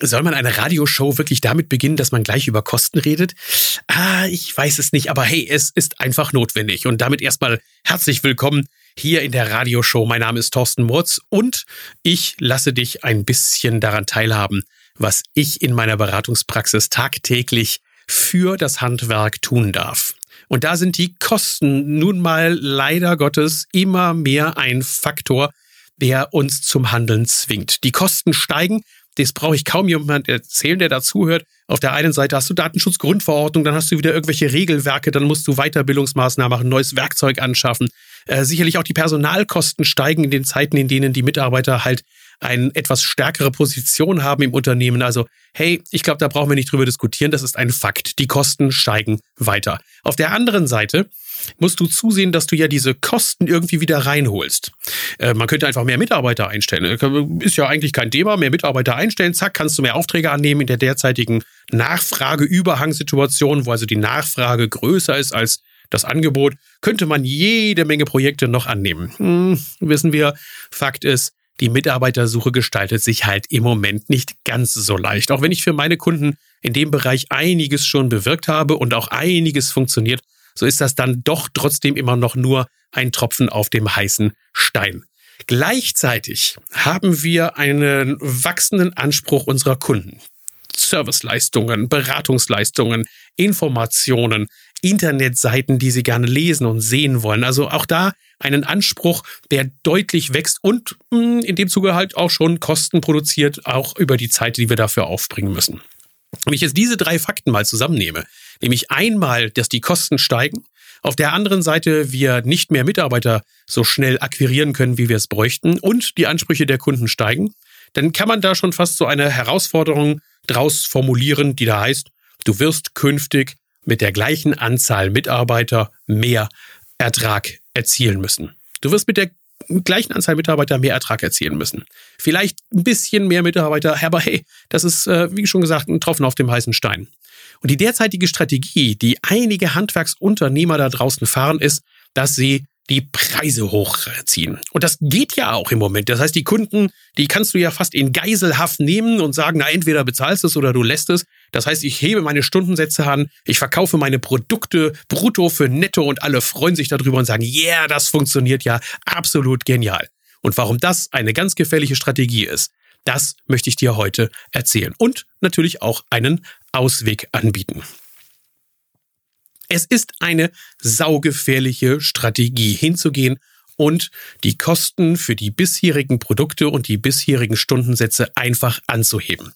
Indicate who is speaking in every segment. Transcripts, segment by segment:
Speaker 1: Soll man eine Radioshow wirklich damit beginnen, dass man gleich über Kosten redet? Ah, ich weiß es nicht, aber hey, es ist einfach notwendig. Und damit erstmal herzlich willkommen hier in der Radioshow. Mein Name ist Thorsten Murz und ich lasse dich ein bisschen daran teilhaben, was ich in meiner Beratungspraxis tagtäglich für das Handwerk tun darf. Und da sind die Kosten nun mal leider Gottes immer mehr ein Faktor, der uns zum Handeln zwingt. Die Kosten steigen das brauche ich kaum jemand erzählen, der dazuhört. Auf der einen Seite hast du Datenschutzgrundverordnung, dann hast du wieder irgendwelche Regelwerke, dann musst du Weiterbildungsmaßnahmen machen, neues Werkzeug anschaffen. Äh, sicherlich auch die Personalkosten steigen in den Zeiten, in denen die Mitarbeiter halt eine etwas stärkere Position haben im Unternehmen. Also, hey, ich glaube, da brauchen wir nicht drüber diskutieren. Das ist ein Fakt. Die Kosten steigen weiter. Auf der anderen Seite musst du zusehen, dass du ja diese Kosten irgendwie wieder reinholst. Äh, man könnte einfach mehr Mitarbeiter einstellen. Ist ja eigentlich kein Thema. Mehr Mitarbeiter einstellen, zack, kannst du mehr Aufträge annehmen in der derzeitigen Nachfrageüberhangsituation, wo also die Nachfrage größer ist als das Angebot, könnte man jede Menge Projekte noch annehmen. Hm, wissen wir, Fakt ist, die Mitarbeitersuche gestaltet sich halt im Moment nicht ganz so leicht. Auch wenn ich für meine Kunden in dem Bereich einiges schon bewirkt habe und auch einiges funktioniert, so ist das dann doch trotzdem immer noch nur ein Tropfen auf dem heißen Stein. Gleichzeitig haben wir einen wachsenden Anspruch unserer Kunden. Serviceleistungen, Beratungsleistungen, Informationen, Internetseiten, die sie gerne lesen und sehen wollen. Also auch da einen Anspruch, der deutlich wächst und hm, in dem Zuge halt auch schon Kosten produziert, auch über die Zeit, die wir dafür aufbringen müssen. Wenn ich jetzt diese drei Fakten mal zusammennehme, nämlich einmal, dass die Kosten steigen, auf der anderen Seite wir nicht mehr Mitarbeiter so schnell akquirieren können, wie wir es bräuchten und die Ansprüche der Kunden steigen, dann kann man da schon fast so eine Herausforderung draus formulieren, die da heißt, du wirst künftig mit der gleichen Anzahl Mitarbeiter mehr Ertrag erzielen müssen. Du wirst mit der gleichen Anzahl Mitarbeiter mehr Ertrag erzielen müssen. Vielleicht ein bisschen mehr Mitarbeiter, aber hey, das ist, äh, wie schon gesagt, ein Tropfen auf dem heißen Stein. Und die derzeitige Strategie, die einige Handwerksunternehmer da draußen fahren, ist, dass sie die Preise hochziehen. Und das geht ja auch im Moment. Das heißt, die Kunden, die kannst du ja fast in Geiselhaft nehmen und sagen, na, entweder bezahlst du es oder du lässt es. Das heißt, ich hebe meine Stundensätze an, ich verkaufe meine Produkte brutto für netto und alle freuen sich darüber und sagen, yeah, das funktioniert ja absolut genial. Und warum das eine ganz gefährliche Strategie ist, das möchte ich dir heute erzählen. Und natürlich auch einen Ausweg anbieten. Es ist eine saugefährliche Strategie hinzugehen und die Kosten für die bisherigen Produkte und die bisherigen Stundensätze einfach anzuheben.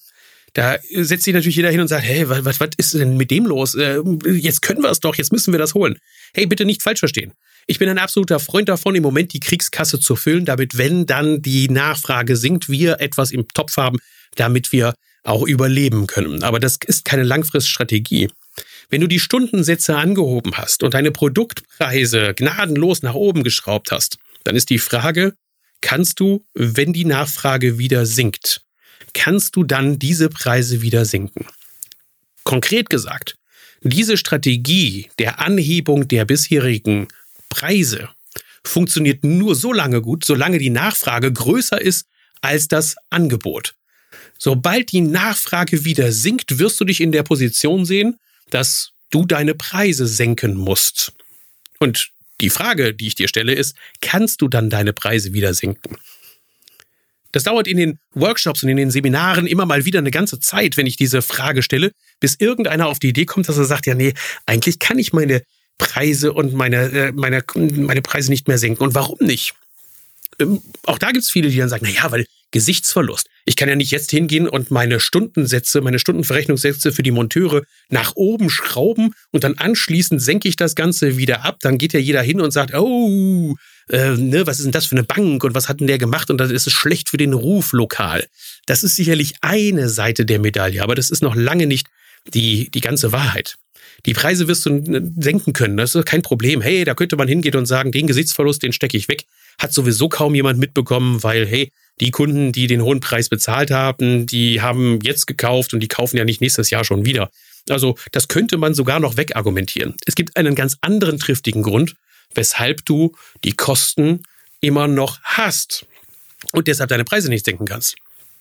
Speaker 1: Da setzt sich natürlich jeder hin und sagt, hey, was, was, was ist denn mit dem los? Äh, jetzt können wir es doch, jetzt müssen wir das holen. Hey, bitte nicht falsch verstehen. Ich bin ein absoluter Freund davon, im Moment die Kriegskasse zu füllen, damit, wenn dann die Nachfrage sinkt, wir etwas im Topf haben, damit wir auch überleben können. Aber das ist keine Langfriststrategie. Wenn du die Stundensätze angehoben hast und deine Produktpreise gnadenlos nach oben geschraubt hast, dann ist die Frage, kannst du, wenn die Nachfrage wieder sinkt, kannst du dann diese Preise wieder sinken? Konkret gesagt, diese Strategie der Anhebung der bisherigen Preise funktioniert nur so lange gut, solange die Nachfrage größer ist als das Angebot. Sobald die Nachfrage wieder sinkt, wirst du dich in der Position sehen, dass du deine Preise senken musst. Und die Frage, die ich dir stelle, ist, kannst du dann deine Preise wieder senken? Das dauert in den Workshops und in den Seminaren immer mal wieder eine ganze Zeit, wenn ich diese Frage stelle, bis irgendeiner auf die Idee kommt, dass er sagt, ja, nee, eigentlich kann ich meine Preise und meine, äh, meine, meine Preise nicht mehr senken. Und warum nicht? Ähm, auch da gibt es viele, die dann sagen, na ja, weil Gesichtsverlust. Ich kann ja nicht jetzt hingehen und meine Stundensätze, meine Stundenverrechnungssätze für die Monteure nach oben schrauben und dann anschließend senke ich das Ganze wieder ab. Dann geht ja jeder hin und sagt, oh, äh, ne, was ist denn das für eine Bank und was hat denn der gemacht und das ist es schlecht für den Ruf lokal. Das ist sicherlich eine Seite der Medaille, aber das ist noch lange nicht die, die ganze Wahrheit. Die Preise wirst du senken können, das ist kein Problem. Hey, da könnte man hingehen und sagen, den Gesichtsverlust, den stecke ich weg. Hat sowieso kaum jemand mitbekommen, weil, hey, die Kunden, die den hohen Preis bezahlt haben, die haben jetzt gekauft und die kaufen ja nicht nächstes Jahr schon wieder. Also das könnte man sogar noch wegargumentieren. Es gibt einen ganz anderen triftigen Grund, weshalb du die Kosten immer noch hast und deshalb deine Preise nicht senken kannst.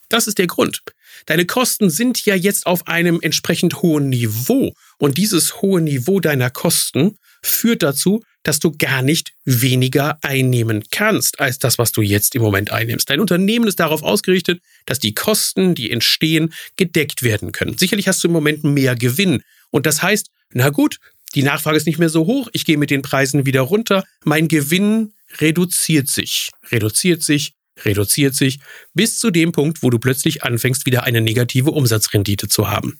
Speaker 1: Das ist der Grund. Deine Kosten sind ja jetzt auf einem entsprechend hohen Niveau. Und dieses hohe Niveau deiner Kosten führt dazu, dass du gar nicht weniger einnehmen kannst als das, was du jetzt im Moment einnimmst. Dein Unternehmen ist darauf ausgerichtet, dass die Kosten, die entstehen, gedeckt werden können. Sicherlich hast du im Moment mehr Gewinn. Und das heißt, na gut, die Nachfrage ist nicht mehr so hoch, ich gehe mit den Preisen wieder runter, mein Gewinn reduziert sich, reduziert sich, reduziert sich, bis zu dem Punkt, wo du plötzlich anfängst, wieder eine negative Umsatzrendite zu haben.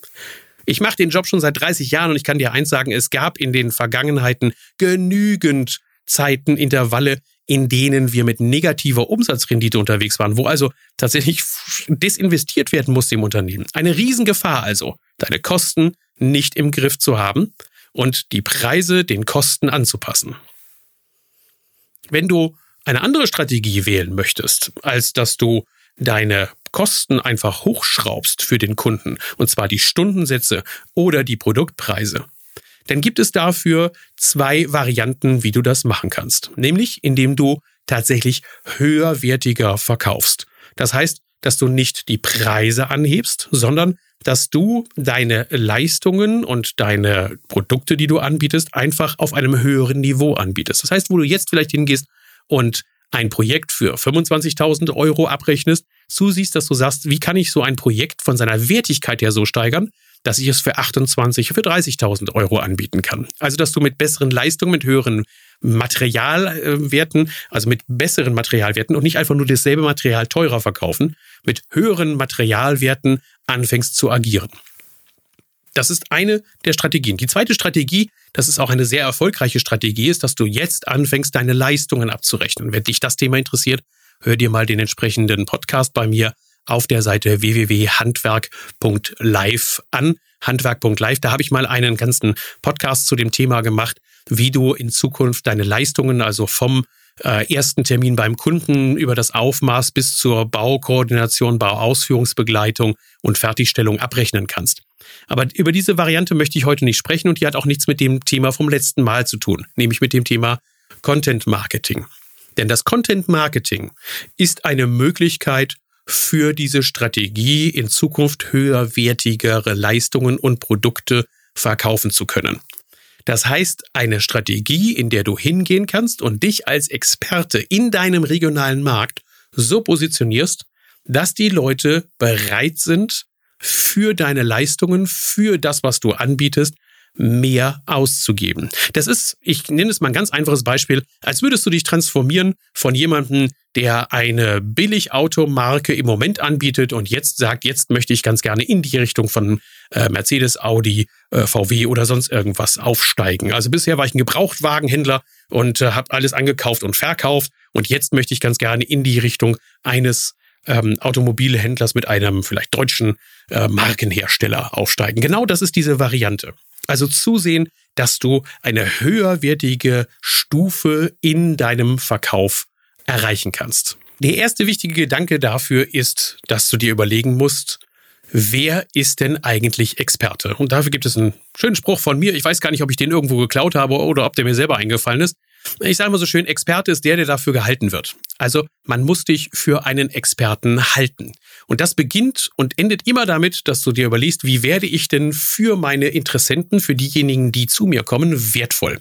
Speaker 1: Ich mache den Job schon seit 30 Jahren und ich kann dir eins sagen, es gab in den Vergangenheiten genügend Zeiten, Intervalle, in denen wir mit negativer Umsatzrendite unterwegs waren, wo also tatsächlich desinvestiert werden musste im Unternehmen. Eine Riesengefahr also, deine Kosten nicht im Griff zu haben und die Preise den Kosten anzupassen. Wenn du eine andere Strategie wählen möchtest, als dass du deine Kosten einfach hochschraubst für den Kunden, und zwar die Stundensätze oder die Produktpreise, dann gibt es dafür zwei Varianten, wie du das machen kannst. Nämlich, indem du tatsächlich höherwertiger verkaufst. Das heißt, dass du nicht die Preise anhebst, sondern dass du deine Leistungen und deine Produkte, die du anbietest, einfach auf einem höheren Niveau anbietest. Das heißt, wo du jetzt vielleicht hingehst und ein Projekt für 25.000 Euro abrechnest, zusiehst, dass du sagst, wie kann ich so ein Projekt von seiner Wertigkeit her so steigern, dass ich es für 28, für 30.000 Euro anbieten kann. Also, dass du mit besseren Leistungen, mit höheren Materialwerten, also mit besseren Materialwerten und nicht einfach nur dasselbe Material teurer verkaufen, mit höheren Materialwerten anfängst zu agieren. Das ist eine der Strategien. Die zweite Strategie, das ist auch eine sehr erfolgreiche Strategie, ist, dass du jetzt anfängst, deine Leistungen abzurechnen. Wenn dich das Thema interessiert, hör dir mal den entsprechenden Podcast bei mir auf der Seite www.handwerk.live an. Handwerk.live, da habe ich mal einen ganzen Podcast zu dem Thema gemacht, wie du in Zukunft deine Leistungen, also vom äh, ersten Termin beim Kunden über das Aufmaß bis zur Baukoordination, Bauausführungsbegleitung und Fertigstellung abrechnen kannst. Aber über diese Variante möchte ich heute nicht sprechen und die hat auch nichts mit dem Thema vom letzten Mal zu tun, nämlich mit dem Thema Content Marketing. Denn das Content Marketing ist eine Möglichkeit für diese Strategie in Zukunft höherwertigere Leistungen und Produkte verkaufen zu können. Das heißt, eine Strategie, in der du hingehen kannst und dich als Experte in deinem regionalen Markt so positionierst, dass die Leute bereit sind, für deine Leistungen, für das, was du anbietest, mehr auszugeben. Das ist, ich nenne es mal ein ganz einfaches Beispiel, als würdest du dich transformieren von jemandem, der eine Billigautomarke im Moment anbietet und jetzt sagt, jetzt möchte ich ganz gerne in die Richtung von äh, Mercedes, Audi, äh, VW oder sonst irgendwas aufsteigen. Also bisher war ich ein Gebrauchtwagenhändler und äh, habe alles angekauft und verkauft und jetzt möchte ich ganz gerne in die Richtung eines ähm, Automobilhändlers mit einem vielleicht deutschen äh, Markenhersteller aufsteigen. Genau das ist diese Variante. Also zusehen, dass du eine höherwertige Stufe in deinem Verkauf erreichen kannst. Der erste wichtige Gedanke dafür ist, dass du dir überlegen musst, wer ist denn eigentlich Experte? Und dafür gibt es einen schönen Spruch von mir. Ich weiß gar nicht, ob ich den irgendwo geklaut habe oder ob der mir selber eingefallen ist. Ich sage mal so schön, Experte ist der, der dafür gehalten wird. Also man muss dich für einen Experten halten. Und das beginnt und endet immer damit, dass du dir überlegst, wie werde ich denn für meine Interessenten, für diejenigen, die zu mir kommen, wertvoll.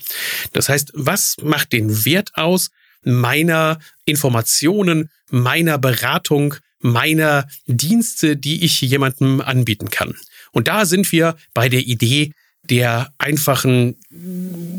Speaker 1: Das heißt, was macht den Wert aus meiner Informationen, meiner Beratung, meiner Dienste, die ich jemandem anbieten kann? Und da sind wir bei der Idee der einfachen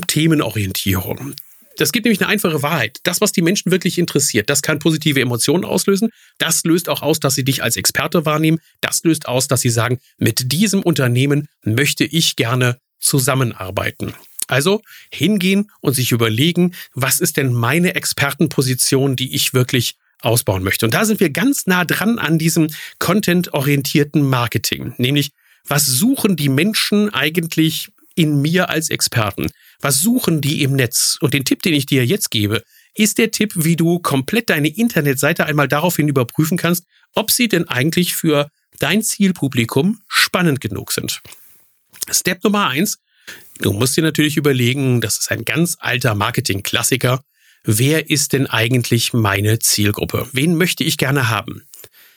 Speaker 1: Themenorientierung. Das gibt nämlich eine einfache Wahrheit. Das, was die Menschen wirklich interessiert, das kann positive Emotionen auslösen. Das löst auch aus, dass sie dich als Experte wahrnehmen. Das löst aus, dass sie sagen, mit diesem Unternehmen möchte ich gerne zusammenarbeiten. Also hingehen und sich überlegen, was ist denn meine Expertenposition, die ich wirklich ausbauen möchte. Und da sind wir ganz nah dran an diesem content-orientierten Marketing. Nämlich, was suchen die Menschen eigentlich in mir als Experten? Was suchen die im Netz? Und den Tipp, den ich dir jetzt gebe, ist der Tipp, wie du komplett deine Internetseite einmal daraufhin überprüfen kannst, ob sie denn eigentlich für dein Zielpublikum spannend genug sind. Step Nummer eins, du musst dir natürlich überlegen, das ist ein ganz alter Marketing-Klassiker, wer ist denn eigentlich meine Zielgruppe? Wen möchte ich gerne haben?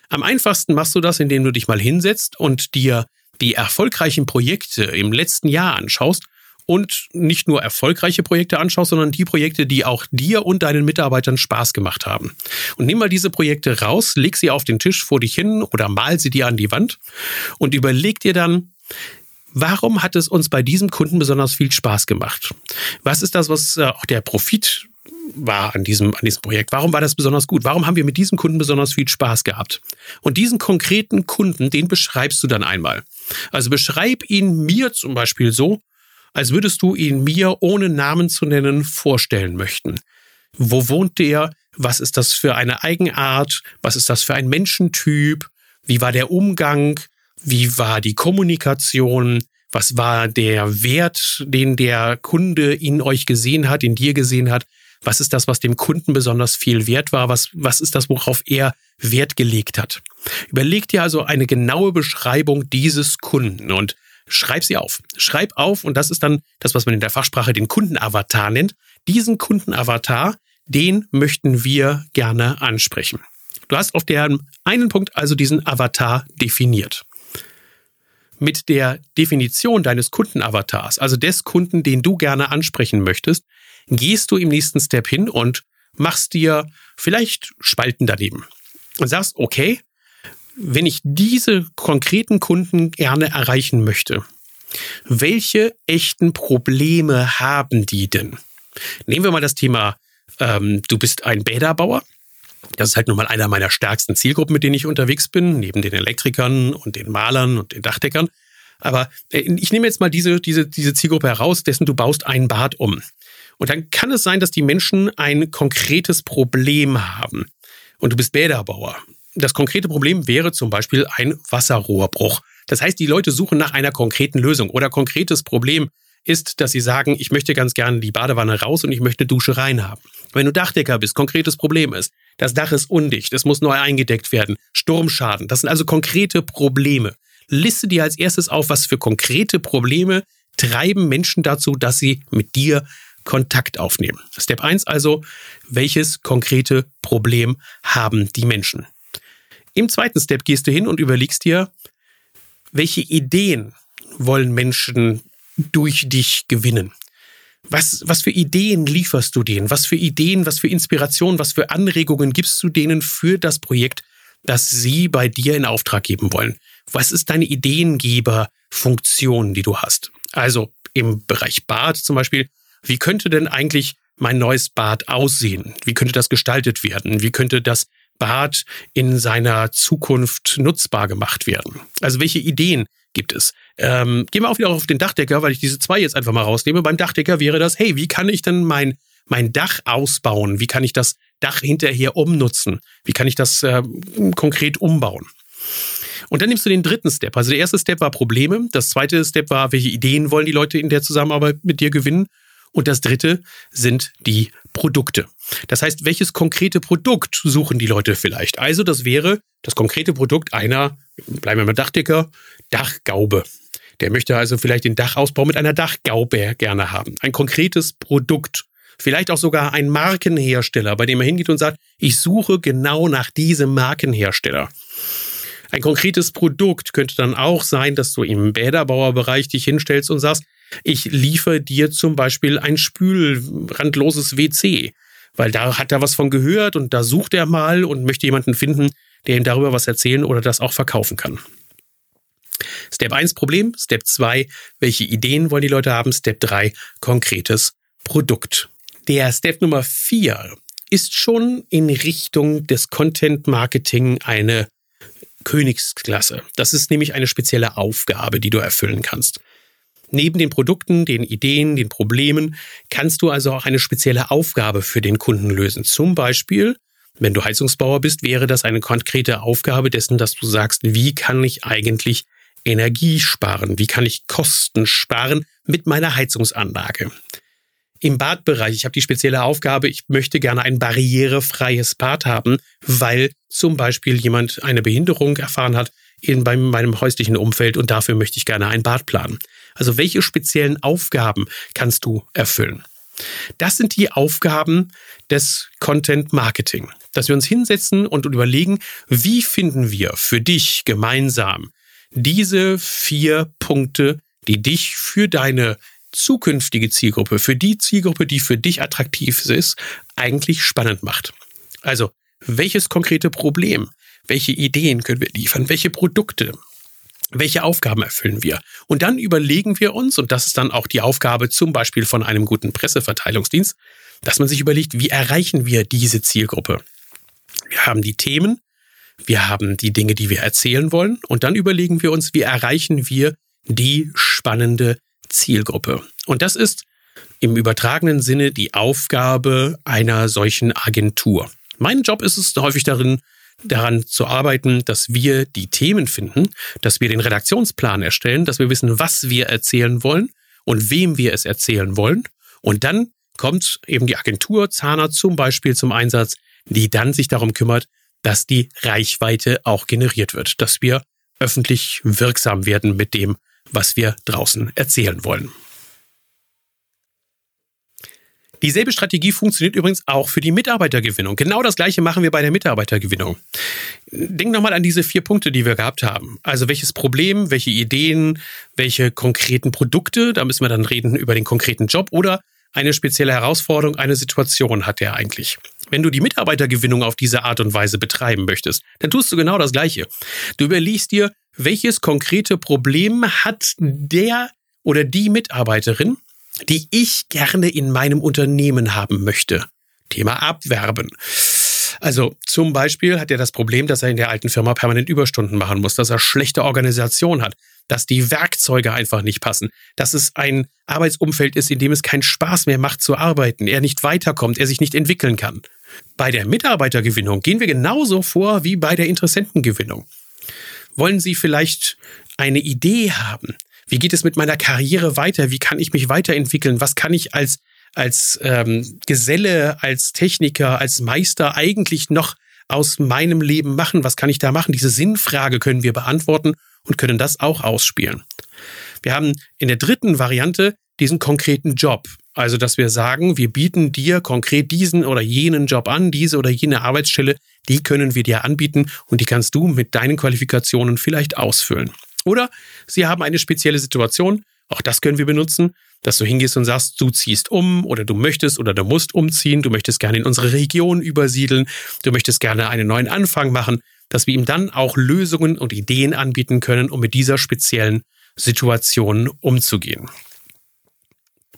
Speaker 1: Am einfachsten machst du das, indem du dich mal hinsetzt und dir die erfolgreichen Projekte im letzten Jahr anschaust und nicht nur erfolgreiche Projekte anschaust, sondern die Projekte, die auch dir und deinen Mitarbeitern Spaß gemacht haben. Und nimm mal diese Projekte raus, leg sie auf den Tisch vor dich hin oder mal sie dir an die Wand und überleg dir dann, warum hat es uns bei diesem Kunden besonders viel Spaß gemacht? Was ist das, was äh, auch der Profit war an diesem, an diesem Projekt? Warum war das besonders gut? Warum haben wir mit diesem Kunden besonders viel Spaß gehabt? Und diesen konkreten Kunden, den beschreibst du dann einmal. Also beschreib ihn mir zum Beispiel so, als würdest du ihn mir ohne Namen zu nennen vorstellen möchten. Wo wohnt der? Was ist das für eine Eigenart? Was ist das für ein Menschentyp? Wie war der Umgang? Wie war die Kommunikation? Was war der Wert, den der Kunde in euch gesehen hat, in dir gesehen hat? Was ist das, was dem Kunden besonders viel wert war? Was, was ist das, worauf er Wert gelegt hat? Überleg dir also eine genaue Beschreibung dieses Kunden und schreib sie auf. Schreib auf, und das ist dann das, was man in der Fachsprache den Kundenavatar nennt. Diesen Kundenavatar, den möchten wir gerne ansprechen. Du hast auf der einen Punkt also diesen Avatar definiert. Mit der Definition deines Kundenavatars, also des Kunden, den du gerne ansprechen möchtest, gehst du im nächsten Step hin und machst dir vielleicht Spalten daneben und sagst, okay, wenn ich diese konkreten Kunden gerne erreichen möchte, welche echten Probleme haben die denn? Nehmen wir mal das Thema, ähm, du bist ein Bäderbauer. Das ist halt nun mal einer meiner stärksten Zielgruppen, mit denen ich unterwegs bin, neben den Elektrikern und den Malern und den Dachdeckern. Aber äh, ich nehme jetzt mal diese, diese, diese Zielgruppe heraus, dessen du baust ein Bad um. Und dann kann es sein, dass die Menschen ein konkretes Problem haben. Und du bist Bäderbauer. Das konkrete Problem wäre zum Beispiel ein Wasserrohrbruch. Das heißt, die Leute suchen nach einer konkreten Lösung oder konkretes Problem ist, dass sie sagen, ich möchte ganz gerne die Badewanne raus und ich möchte Dusche rein haben. Wenn du Dachdecker bist, konkretes Problem ist, das Dach ist undicht, es muss neu eingedeckt werden, Sturmschaden, das sind also konkrete Probleme. Liste dir als erstes auf, was für konkrete Probleme treiben Menschen dazu, dass sie mit dir Kontakt aufnehmen. Step 1 also, welches konkrete Problem haben die Menschen? Im zweiten Step gehst du hin und überlegst dir, welche Ideen wollen Menschen durch dich gewinnen? Was, was für Ideen lieferst du denen? Was für Ideen, was für Inspiration, was für Anregungen gibst du denen für das Projekt, das sie bei dir in Auftrag geben wollen? Was ist deine Ideengeberfunktion, die du hast? Also im Bereich Bad zum Beispiel, wie könnte denn eigentlich mein neues Bad aussehen? Wie könnte das gestaltet werden? Wie könnte das Bad in seiner Zukunft nutzbar gemacht werden? Also welche Ideen gibt es? Ähm, gehen wir auch wieder auf den Dachdecker, weil ich diese zwei jetzt einfach mal rausnehme. Beim Dachdecker wäre das, hey, wie kann ich denn mein, mein Dach ausbauen? Wie kann ich das Dach hinterher umnutzen? Wie kann ich das äh, konkret umbauen? Und dann nimmst du den dritten Step. Also der erste Step war Probleme. Das zweite Step war, welche Ideen wollen die Leute in der Zusammenarbeit mit dir gewinnen? Und das dritte sind die Produkte. Das heißt, welches konkrete Produkt suchen die Leute vielleicht? Also, das wäre das konkrete Produkt einer, bleiben wir mal Dachdecker, Dachgaube. Der möchte also vielleicht den Dachausbau mit einer Dachgaube gerne haben. Ein konkretes Produkt. Vielleicht auch sogar ein Markenhersteller, bei dem er hingeht und sagt, ich suche genau nach diesem Markenhersteller. Ein konkretes Produkt könnte dann auch sein, dass du im Bäderbauerbereich dich hinstellst und sagst, ich liefere dir zum Beispiel ein spülrandloses WC, weil da hat er was von gehört und da sucht er mal und möchte jemanden finden, der ihm darüber was erzählen oder das auch verkaufen kann. Step 1 Problem, Step 2 welche Ideen wollen die Leute haben, Step 3 konkretes Produkt. Der Step Nummer 4 ist schon in Richtung des Content Marketing eine Königsklasse. Das ist nämlich eine spezielle Aufgabe, die du erfüllen kannst. Neben den Produkten, den Ideen, den Problemen kannst du also auch eine spezielle Aufgabe für den Kunden lösen. Zum Beispiel, wenn du Heizungsbauer bist, wäre das eine konkrete Aufgabe dessen, dass du sagst, wie kann ich eigentlich Energie sparen? Wie kann ich Kosten sparen mit meiner Heizungsanlage? Im Badbereich, ich habe die spezielle Aufgabe, ich möchte gerne ein barrierefreies Bad haben, weil zum Beispiel jemand eine Behinderung erfahren hat in bei meinem häuslichen Umfeld und dafür möchte ich gerne ein Bad planen. Also welche speziellen Aufgaben kannst du erfüllen? Das sind die Aufgaben des Content Marketing. Dass wir uns hinsetzen und überlegen, wie finden wir für dich gemeinsam diese vier Punkte, die dich für deine zukünftige Zielgruppe, für die Zielgruppe, die für dich attraktiv ist, eigentlich spannend macht. Also, welches konkrete Problem, welche Ideen können wir liefern, welche Produkte, welche Aufgaben erfüllen wir? Und dann überlegen wir uns, und das ist dann auch die Aufgabe zum Beispiel von einem guten Presseverteilungsdienst, dass man sich überlegt, wie erreichen wir diese Zielgruppe? Wir haben die Themen, wir haben die Dinge, die wir erzählen wollen, und dann überlegen wir uns, wie erreichen wir die spannende Zielgruppe. Und das ist im übertragenen Sinne die Aufgabe einer solchen Agentur. Mein Job ist es häufig darin, daran zu arbeiten, dass wir die Themen finden, dass wir den Redaktionsplan erstellen, dass wir wissen, was wir erzählen wollen und wem wir es erzählen wollen. Und dann kommt eben die Agentur Zahner zum Beispiel zum Einsatz, die dann sich darum kümmert, dass die Reichweite auch generiert wird, dass wir öffentlich wirksam werden mit dem, was wir draußen erzählen wollen. Dieselbe Strategie funktioniert übrigens auch für die Mitarbeitergewinnung. Genau das gleiche machen wir bei der Mitarbeitergewinnung. Denk nochmal an diese vier Punkte, die wir gehabt haben. Also welches Problem, welche Ideen, welche konkreten Produkte, da müssen wir dann reden über den konkreten Job oder eine spezielle Herausforderung, eine Situation hat der eigentlich. Wenn du die Mitarbeitergewinnung auf diese Art und Weise betreiben möchtest, dann tust du genau das Gleiche. Du überlegst dir, welches konkrete Problem hat der oder die Mitarbeiterin, die ich gerne in meinem Unternehmen haben möchte. Thema Abwerben. Also zum Beispiel hat er das Problem, dass er in der alten Firma permanent Überstunden machen muss, dass er schlechte Organisation hat, dass die Werkzeuge einfach nicht passen, dass es ein Arbeitsumfeld ist, in dem es keinen Spaß mehr macht zu arbeiten, er nicht weiterkommt, er sich nicht entwickeln kann. Bei der Mitarbeitergewinnung gehen wir genauso vor wie bei der Interessentengewinnung. Wollen Sie vielleicht eine Idee haben, wie geht es mit meiner Karriere weiter? Wie kann ich mich weiterentwickeln? Was kann ich als, als ähm, Geselle, als Techniker, als Meister eigentlich noch aus meinem Leben machen? Was kann ich da machen? Diese Sinnfrage können wir beantworten und können das auch ausspielen. Wir haben in der dritten Variante diesen konkreten Job. Also, dass wir sagen, wir bieten dir konkret diesen oder jenen Job an, diese oder jene Arbeitsstelle, die können wir dir anbieten und die kannst du mit deinen Qualifikationen vielleicht ausfüllen. Oder Sie haben eine spezielle Situation, auch das können wir benutzen, dass du hingehst und sagst, du ziehst um oder du möchtest oder du musst umziehen, du möchtest gerne in unsere Region übersiedeln, du möchtest gerne einen neuen Anfang machen, dass wir ihm dann auch Lösungen und Ideen anbieten können, um mit dieser speziellen Situation umzugehen.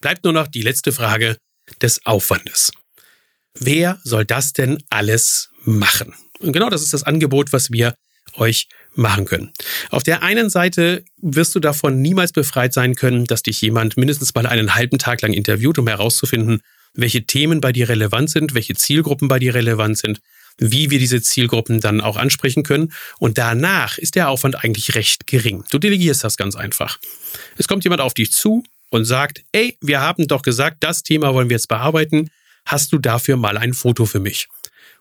Speaker 1: Bleibt nur noch die letzte Frage des Aufwandes. Wer soll das denn alles machen? Und genau das ist das Angebot, was wir euch machen können. Auf der einen Seite wirst du davon niemals befreit sein können, dass dich jemand mindestens mal einen halben Tag lang interviewt, um herauszufinden, welche Themen bei dir relevant sind, welche Zielgruppen bei dir relevant sind, wie wir diese Zielgruppen dann auch ansprechen können. Und danach ist der Aufwand eigentlich recht gering. Du delegierst das ganz einfach. Es kommt jemand auf dich zu und sagt, ey, wir haben doch gesagt, das Thema wollen wir jetzt bearbeiten. Hast du dafür mal ein Foto für mich?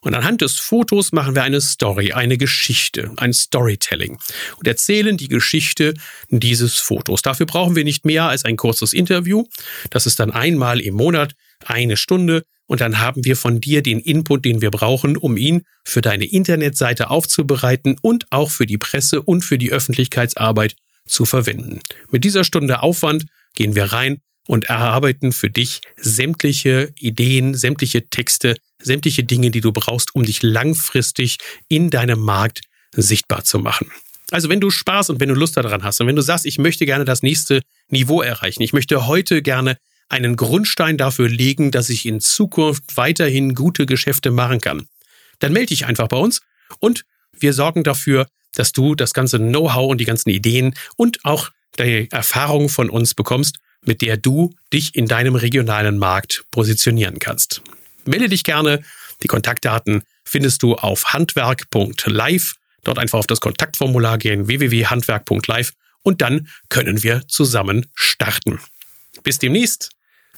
Speaker 1: Und anhand des Fotos machen wir eine Story, eine Geschichte, ein Storytelling und erzählen die Geschichte dieses Fotos. Dafür brauchen wir nicht mehr als ein kurzes Interview. Das ist dann einmal im Monat eine Stunde und dann haben wir von dir den Input, den wir brauchen, um ihn für deine Internetseite aufzubereiten und auch für die Presse und für die Öffentlichkeitsarbeit zu verwenden. Mit dieser Stunde Aufwand gehen wir rein und erarbeiten für dich sämtliche Ideen, sämtliche Texte, sämtliche Dinge, die du brauchst, um dich langfristig in deinem Markt sichtbar zu machen. Also wenn du Spaß und wenn du Lust daran hast und wenn du sagst, ich möchte gerne das nächste Niveau erreichen, ich möchte heute gerne einen Grundstein dafür legen, dass ich in Zukunft weiterhin gute Geschäfte machen kann, dann melde dich einfach bei uns und wir sorgen dafür, dass du das ganze Know-how und die ganzen Ideen und auch die Erfahrungen von uns bekommst, mit der du dich in deinem regionalen Markt positionieren kannst. Melde dich gerne. Die Kontaktdaten findest du auf handwerk.live. Dort einfach auf das Kontaktformular gehen, www.handwerk.live und dann können wir zusammen starten. Bis demnächst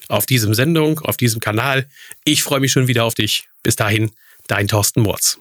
Speaker 1: auf diesem Sendung, auf diesem Kanal. Ich freue mich schon wieder auf dich. Bis dahin, dein Thorsten Murz.